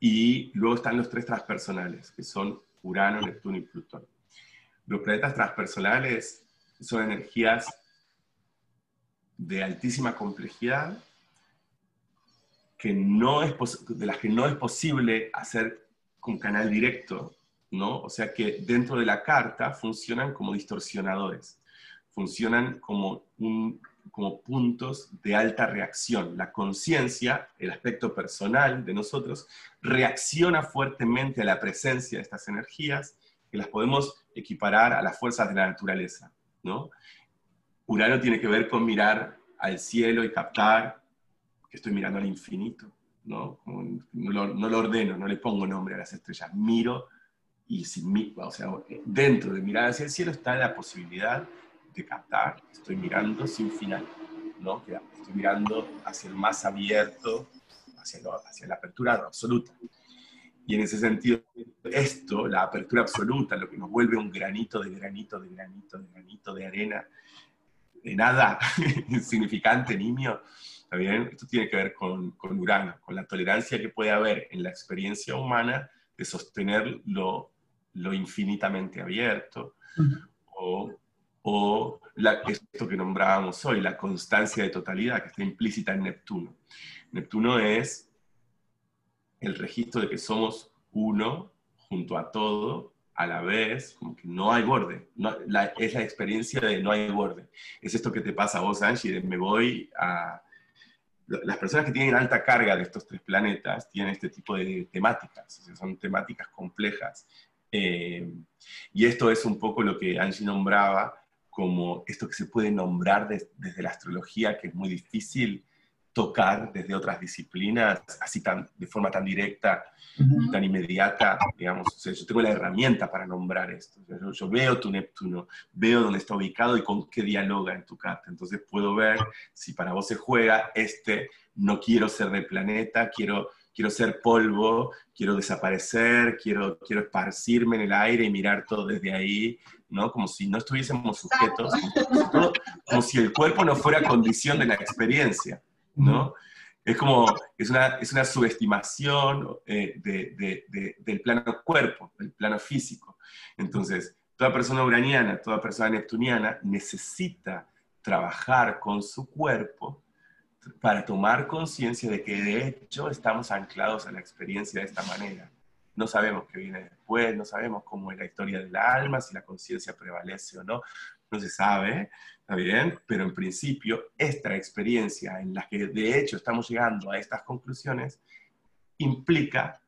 y luego están los tres transpersonales, que son Urano, Neptuno y Plutón. Los planetas transpersonales son energías de altísima complejidad que no es de las que no es posible hacer con canal directo, ¿no? O sea que dentro de la carta funcionan como distorsionadores, funcionan como, un, como puntos de alta reacción. La conciencia, el aspecto personal de nosotros, reacciona fuertemente a la presencia de estas energías que las podemos equiparar a las fuerzas de la naturaleza, ¿no? Urano tiene que ver con mirar al cielo y captar que estoy mirando al infinito, ¿no? No lo, ordeno, no le pongo nombre a las estrellas, miro y sin o sea, dentro de mirar hacia el cielo está la posibilidad de captar, estoy mirando sin final, ¿no? Estoy mirando hacia el más abierto, hacia, hacia la apertura absoluta. Y en ese sentido, esto, la apertura absoluta, lo que nos vuelve un granito de granito de granito de granito de arena, de nada insignificante, ¿está bien? Esto tiene que ver con, con Urano, con la tolerancia que puede haber en la experiencia humana de sostener lo, lo infinitamente abierto, o, o esto que nombrábamos hoy, la constancia de totalidad que está implícita en Neptuno. Neptuno es el registro de que somos uno junto a todo a la vez, como que no hay borde. es la experiencia de no hay borde. Es esto que te pasa a vos, Angie, de me voy a... Las personas que tienen alta carga de estos tres planetas tienen este tipo de temáticas, son temáticas complejas. Eh, y esto es un poco lo que Angie nombraba como esto que se puede nombrar desde la astrología, que es muy difícil, tocar desde otras disciplinas, así tan, de forma tan directa, tan inmediata, digamos. yo tengo la herramienta para nombrar esto. yo, veo tu Neptuno, veo dónde está ubicado y con qué dialoga en tu carta. Entonces puedo ver si para vos se juega este, no quiero ser de planeta, quiero, quiero ser polvo, quiero desaparecer, quiero, quiero esparcirme en el aire y mirar todo desde ahí, ¿no? Como si no estuviésemos sujetos, como si el cuerpo no fuera condición de la experiencia. ¿no? Es como, es una, es una subestimación eh, del plano cuerpo, del plano físico. Entonces, toda persona uraniana, toda persona neptuniana necesita trabajar con su cuerpo para tomar conciencia de que de hecho estamos anclados a la experiencia de esta manera. No sabemos qué viene después, no sabemos cómo es la historia del alma, si la conciencia prevalece o no, no se sabe, ¿está bien? Pero en principio, esta experiencia en la que de hecho estamos llegando a estas conclusiones implica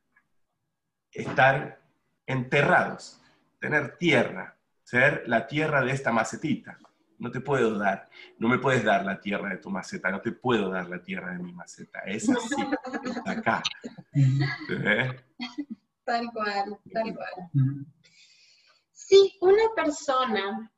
estar enterrados, tener tierra, ser la tierra de esta macetita. No te puedo dar, no me puedes dar la tierra de tu maceta, no te puedo dar la tierra de mi maceta. Es así, acá. Tal cual, tal cual. Si una persona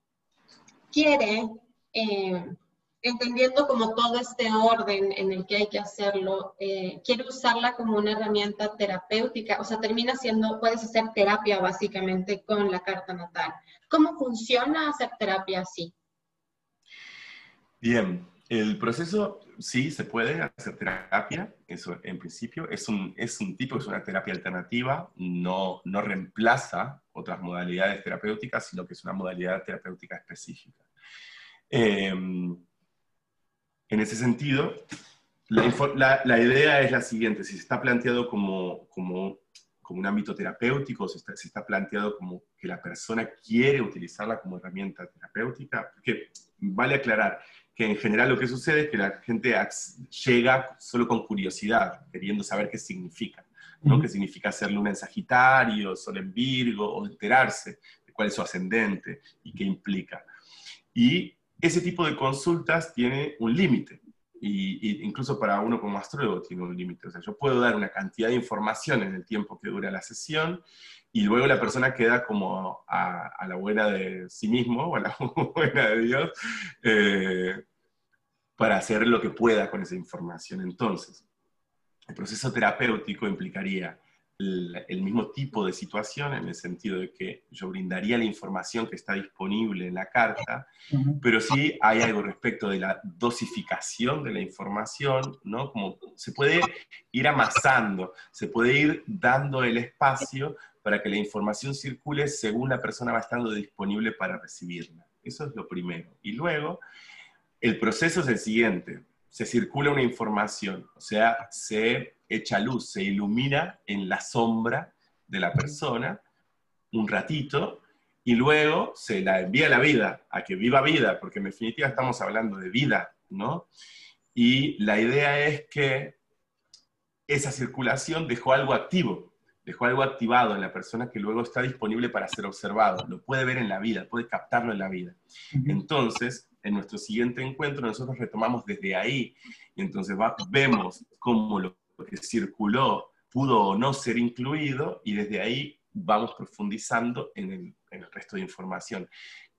quiere, eh, entendiendo como todo este orden en el que hay que hacerlo, eh, quiere usarla como una herramienta terapéutica, o sea, termina siendo, puedes hacer terapia básicamente con la carta natal. ¿Cómo funciona hacer terapia así? Bien, el proceso sí se puede hacer terapia, eso en principio, es un, es un tipo, es una terapia alternativa, no, no reemplaza otras modalidades terapéuticas, sino que es una modalidad terapéutica específica. Em, en ese sentido, la, idea es la siguiente, si se está planteado como, como, como un ámbito terapéutico, si está, está planteado como que la persona quiere utilizarla como herramienta terapéutica, porque vale aclarar que en general lo que sucede es que la gente llega solo con curiosidad, queriendo saber qué significa, ¿no? qué significa ser luna en Sagitario, sol en Virgo, o enterarse de cuál es su ascendente y qué implica. Y ese tipo de consultas tiene un límite. Incluso para uno como astrólogo tiene un límite. O sea, yo puedo dar una cantidad de información en el tiempo que dura la sesión y luego la persona queda como a, la buena de sí mismo o a la buena de Dios eh, para hacer lo que pueda con esa información. Entonces, el proceso terapéutico implicaría el, mismo tipo de situación, en el sentido de que yo brindaría la información que está disponible en la carta, pero sí hay algo respecto de la dosificación de la información, ¿no? Como se puede ir amasando, se puede ir dando el espacio para que la información circule según la persona va estando disponible para recibirla. Eso es lo primero. Y luego, el proceso es el siguiente se circula una información, o sea, se echa luz, se ilumina en la sombra de la persona un ratito y luego se la envía a la vida, a que viva vida, porque en definitiva estamos hablando de vida, ¿no? Y la idea es que esa circulación dejó algo activo, dejó algo activado en la persona que luego está disponible para ser observado, lo puede ver en la vida, puede captarlo en la vida. Entonces, en nuestro siguiente encuentro nosotros retomamos desde ahí y entonces vemos cómo lo que circuló pudo o no ser incluido y desde ahí vamos profundizando en el, en el resto de información.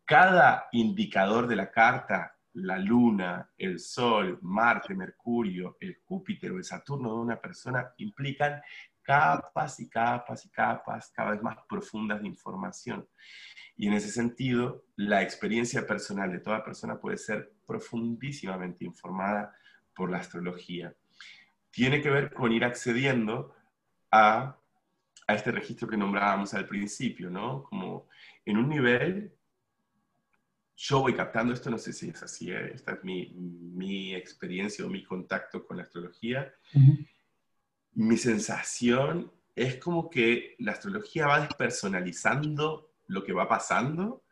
Cada indicador de la carta la luna, el sol, Marte, Mercurio, el Júpiter o el Saturno de una persona implican capas y capas y capas cada vez más profundas de información. Y en ese sentido, la experiencia personal de toda persona puede ser profundísimamente informada por la astrología. Tiene que ver con ir accediendo a, a este registro que nombrábamos al principio, ¿no? Como en un nivel yo voy captando esto, no sé si es así, ¿eh? esta es mi, mi, experiencia o mi contacto con la astrología. Mi sensación es como que la astrología va despersonalizando lo que va pasando,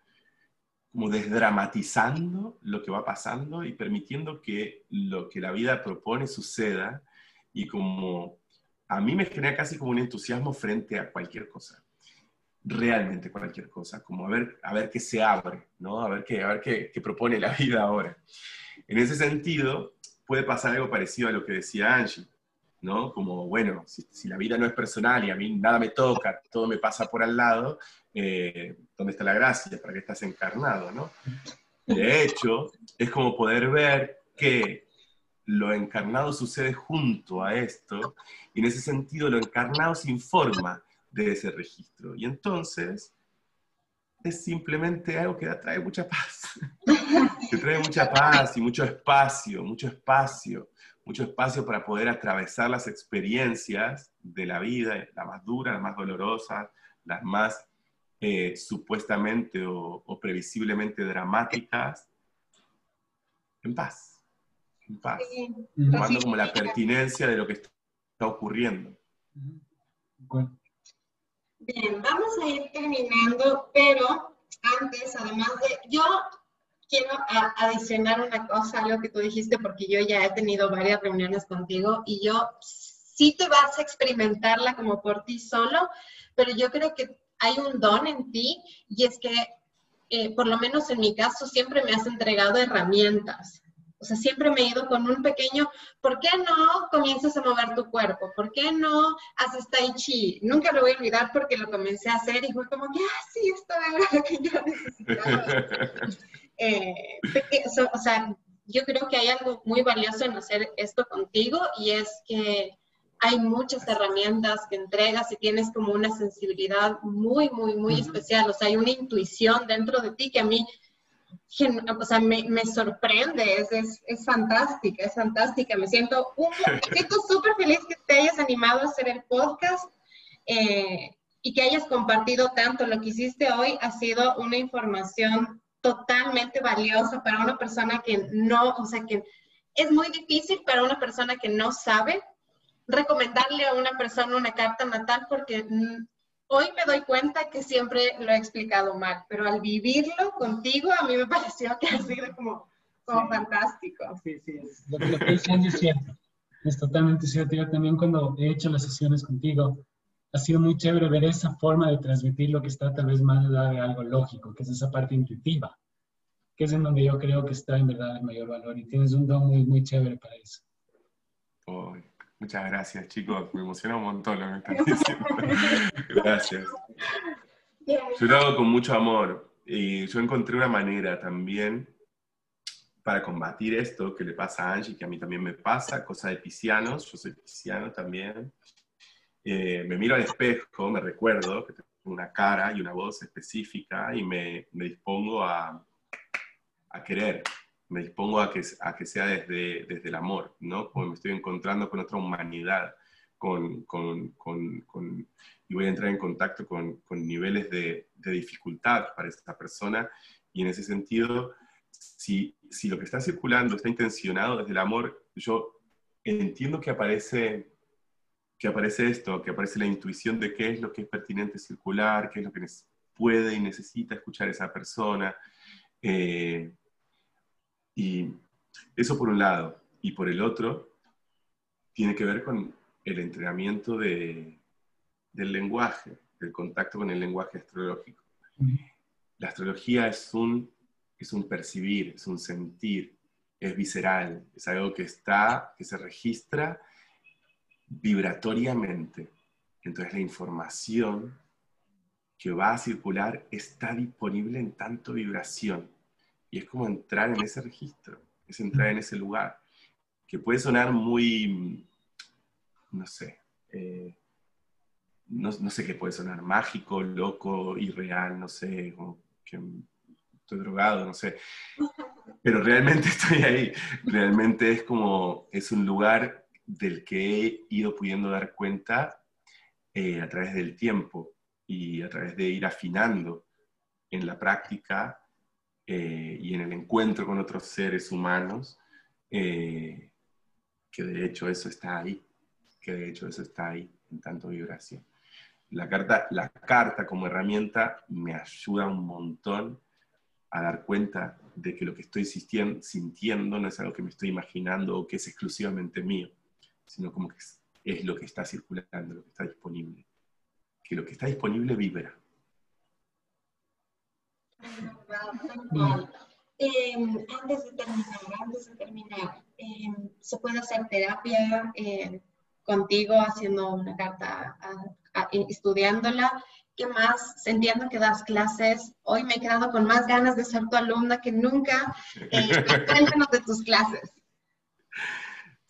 como desdramatizando lo que va pasando y permitiendo que lo que la vida propone suceda y como a mí me genera casi como un entusiasmo frente a cualquier cosa realmente cualquier cosa, como a ver, a ver qué se abre, ¿no? A ver, qué, a ver qué, qué propone la vida ahora. En ese sentido, puede pasar algo parecido a lo que decía Angie, ¿no? Como, bueno, si, la vida no es personal y a mí nada me toca, todo me pasa por al lado, eh, ¿dónde está la gracia? ¿Para qué estás encarnado, no? De hecho, es como poder ver que lo encarnado sucede junto a esto, y en ese sentido lo encarnado se informa de ese registro. Y entonces es simplemente algo que trae mucha paz. que trae mucha paz y mucho espacio, mucho espacio, mucho espacio para poder atravesar las experiencias de la vida, las más duras, las más dolorosas, las más supuestamente o, previsiblemente dramáticas, en paz. En paz. Tomando como la pertinencia de lo que está ocurriendo. Bien, vamos a ir terminando, pero antes, además de, yo quiero adicionar una cosa a lo que tú dijiste, porque yo ya he tenido varias reuniones contigo y yo sí te vas a experimentarla como por ti solo, pero yo creo que hay un don en ti y es que, eh, por lo menos en mi caso, siempre me has entregado herramientas. O sea, siempre me he ido con un pequeño, ¿por qué no comienzas a mover tu cuerpo? ¿Por qué no haces tai chi? Nunca lo voy a olvidar porque lo comencé a hacer y fue como que, ah, sí, esto era lo que yo necesitaba. Eh, o sea, yo creo que hay algo muy valioso en hacer esto contigo y es que hay muchas herramientas que entregas y tienes como una sensibilidad muy, muy, muy especial. O sea, hay una intuición dentro de ti que a mí o sea, me, me sorprende, es, es, es, fantástica, es fantástica. Me siento súper feliz que te hayas animado a hacer el podcast eh, y que hayas compartido tanto. Lo que hiciste hoy ha sido una información totalmente valiosa para una persona que no, o sea, que es muy difícil para una persona que no sabe recomendarle a una persona una carta natal porque Hoy me doy cuenta que siempre lo he explicado mal, pero al vivirlo contigo a mí me pareció que ha sido como, como fantástico. Sí, sí, es, lo, que es cierto. Es totalmente cierto. Yo también cuando he hecho las sesiones contigo, ha sido muy chévere ver esa forma de transmitir lo que está tal vez más allá de algo lógico, que es esa parte intuitiva, que es en donde yo creo que está en verdad el mayor valor y tienes un don muy, muy chévere para eso. Muchas gracias, chicos. Me emociona un montón lo que están diciendo. gracias. Yo lo hago con mucho amor. Y yo encontré una manera también para combatir esto que le pasa a Angie, que a mí también me pasa, cosa de piscianos. Yo soy pisciano también. Eh, me miro al espejo, me recuerdo que tengo una cara y una voz específica y me, me dispongo a, a querer, me dispongo a que, a que sea desde, desde el amor, ¿no? Como me estoy encontrando con otra humanidad, con, con, con, y voy a entrar en contacto con, niveles de, de, dificultad para esta persona, y en ese sentido, si, si lo que está circulando está intencionado desde el amor, yo entiendo que aparece, que aparece esto, que aparece la intuición de qué es lo que es pertinente circular, qué es lo que puede y necesita escuchar esa persona. Eh, y eso por un lado. Y por el otro, tiene que ver con el entrenamiento de, del lenguaje, del contacto con el lenguaje astrológico. La astrología es un, es un percibir, es un sentir, es visceral, es algo que está, que se registra vibratoriamente. Entonces la información que va a circular está disponible en tanto vibración. Y es como entrar en ese registro, es entrar en ese lugar, que puede sonar muy, no sé, eh, no, sé qué puede sonar, mágico, loco, irreal, no sé, como que estoy drogado, no sé. Pero realmente estoy ahí. Realmente es como, es un lugar del que he ido pudiendo dar cuenta eh, a través del tiempo y a través de ir afinando en la práctica eh, y en el encuentro con otros seres humanos, eh, que de hecho eso está ahí, que de hecho eso está ahí en tanto vibración. La carta, la carta como herramienta me ayuda un montón a dar cuenta de que lo que estoy sintiendo no es algo que me estoy imaginando o que es exclusivamente mío, sino como que es, lo que está circulando, lo que está disponible. Que lo que está disponible vibra. Em, antes de terminar, antes de terminar, em, ¿se puede hacer terapia eh, contigo haciendo una carta estudiándola. ¿Qué más? Entiendo que das clases. Hoy me he quedado con más ganas de ser tu alumna que nunca. Eh, cuéntanos de tus clases.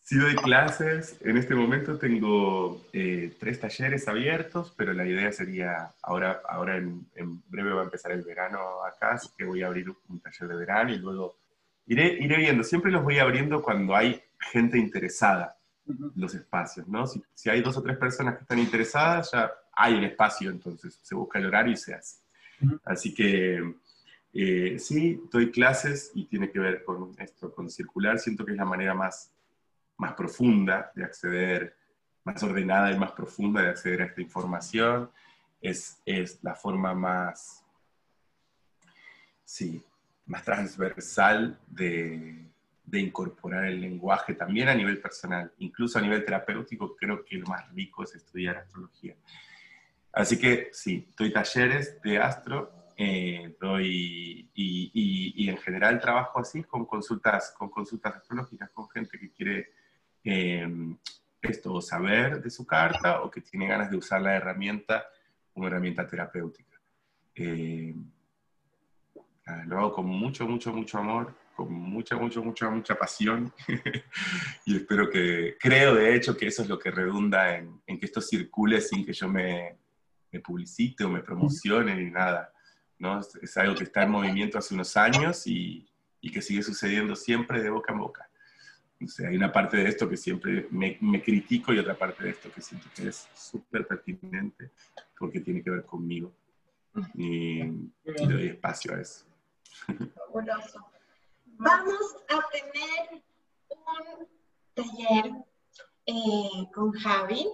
Sí doy clases. En este momento tengo eh, tres talleres abiertos, pero la idea sería, ahora, ahora en, breve va a empezar el verano acá, así que voy a abrir un taller de verano y luego iré, iré viendo. Siempre los voy abriendo cuando hay gente interesada los espacios, ¿no? Si, si, hay dos o tres personas que están interesadas, ya hay un espacio, entonces se busca el horario y se hace. Así que eh, sí, doy clases y tiene que ver con esto, con circular. Siento que es la manera más, más profunda de acceder, más ordenada y más profunda de acceder a esta información. Es, es la forma más, sí, más transversal de, de incorporar el lenguaje también a nivel personal, incluso a nivel terapéutico, creo que lo más rico es estudiar astrología. Así que sí, doy talleres de astro, eh, doy, y, en general trabajo así con consultas, con consultas astrológicas, con gente que quiere eh, esto, saber de su carta o que tiene ganas de usar la herramienta como herramienta terapéutica. Eh, lo hago con mucho, mucho, mucho amor con mucha, mucha, mucha, mucha pasión y espero que, creo de hecho que eso es lo que redunda en, que esto circule sin que yo me, me, publicite o me promocione ni nada. ¿no? Es, algo que está en movimiento hace unos años y, y, que sigue sucediendo siempre de boca en boca. O sea, hay una parte de esto que siempre me, me critico y otra parte de esto que siento que es súper pertinente porque tiene que ver conmigo. Y, y le doy espacio a eso. Fabuloso vamos a tener un taller eh, con Javi.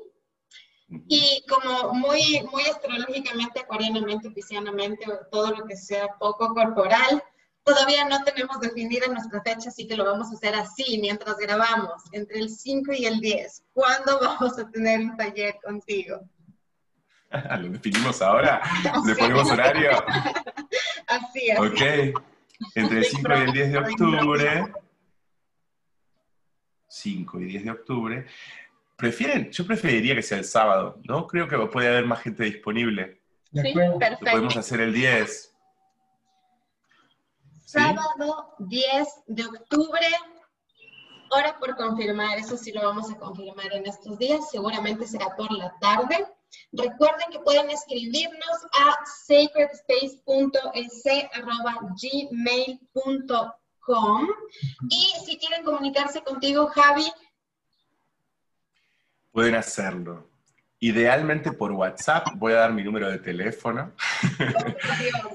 Y como muy, muy astrológicamente, acuarianamente, piscianamente, todo lo que sea poco corporal, todavía no tenemos definida nuestra fecha, así que lo vamos a hacer así mientras grabamos, entre el 5 y el 10. ¿Cuándo vamos a tener un taller contigo? ¿Lo definimos ahora? ¿Le ponemos horario? así, es. Ok. Entre el 5 y el 10 de octubre. 5 y 10 de octubre. ¿Prefieren? Yo preferiría que sea el sábado, ¿no? Creo que puede haber más gente disponible. Sí, perfecto. Lo podemos hacer el 10. Sábado 10 de octubre. Hora por confirmar, eso sí lo vamos a confirmar en estos días. Seguramente será por la tarde. Recuerden que pueden escribirnos a sacredspace.es.gmail.com y si quieren comunicarse contigo, Javi. Pueden hacerlo. Idealmente por WhatsApp, voy a dar mi número de teléfono.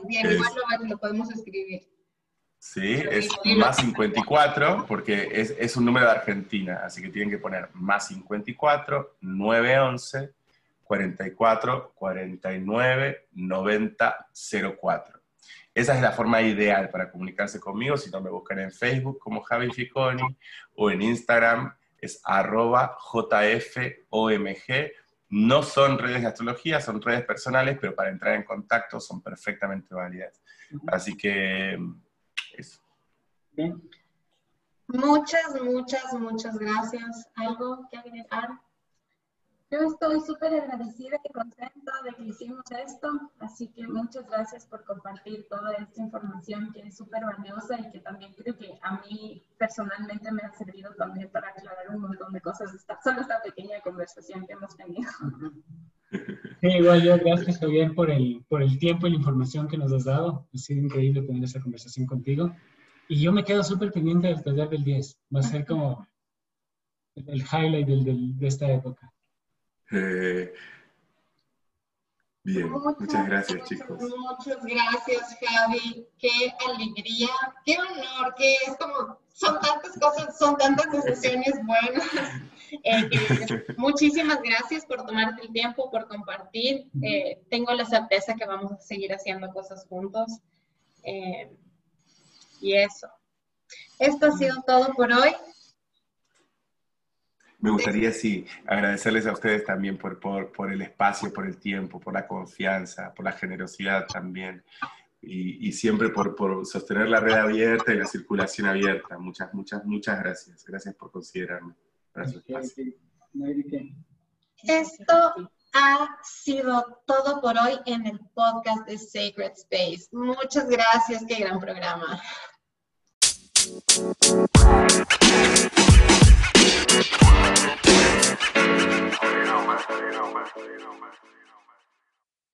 bien, igual lo, podemos escribir. Sí, es más 54 porque es, es, un número de Argentina, así que tienen que poner más 54, 911, 44, 49, 90, 04. Esa es la forma ideal para comunicarse conmigo, si no me buscan en Facebook como Javi Ficoni o en Instagram es arroba jfomg. No son redes de astrología, son redes personales, pero para entrar en contacto son perfectamente válidas. Así que eso. Muchas, muchas, muchas gracias. ¿Algo que agregar? Yo estoy súper agradecida y contenta de que hicimos esto, así que muchas gracias por compartir toda esta información que es súper valiosa y que también creo que a mí personalmente me ha servido también para aclarar un montón de cosas, esta, solo esta pequeña conversación que hemos tenido. Sí, igual yo, gracias Javier por el, por el tiempo y la información que nos has dado. Ha sido increíble tener esta conversación contigo. Y yo me quedo súper pendiente del taller del 10. Va a ser como el highlight del, de esta época. Eh, bien, muchas, gracias chicos. Muchas gracias Javi, qué alegría, qué honor, que es como, son tantas cosas, son tantas decisiones buenas. Eh, muchísimas gracias por tomarte el tiempo, por compartir. Eh, tengo la certeza que vamos a seguir haciendo cosas juntos. y eso. Esto ha sido todo por hoy. Me gustaría, sí, agradecerles a ustedes también por, por, el espacio, por el tiempo, por la confianza, por la generosidad también. Y, siempre por, por, sostener la red abierta y la circulación abierta. Muchas, muchas, muchas gracias. Gracias por considerarme. Esto ha sido todo por hoy en el podcast de Sacred Space. Muchas gracias, qué gran programa.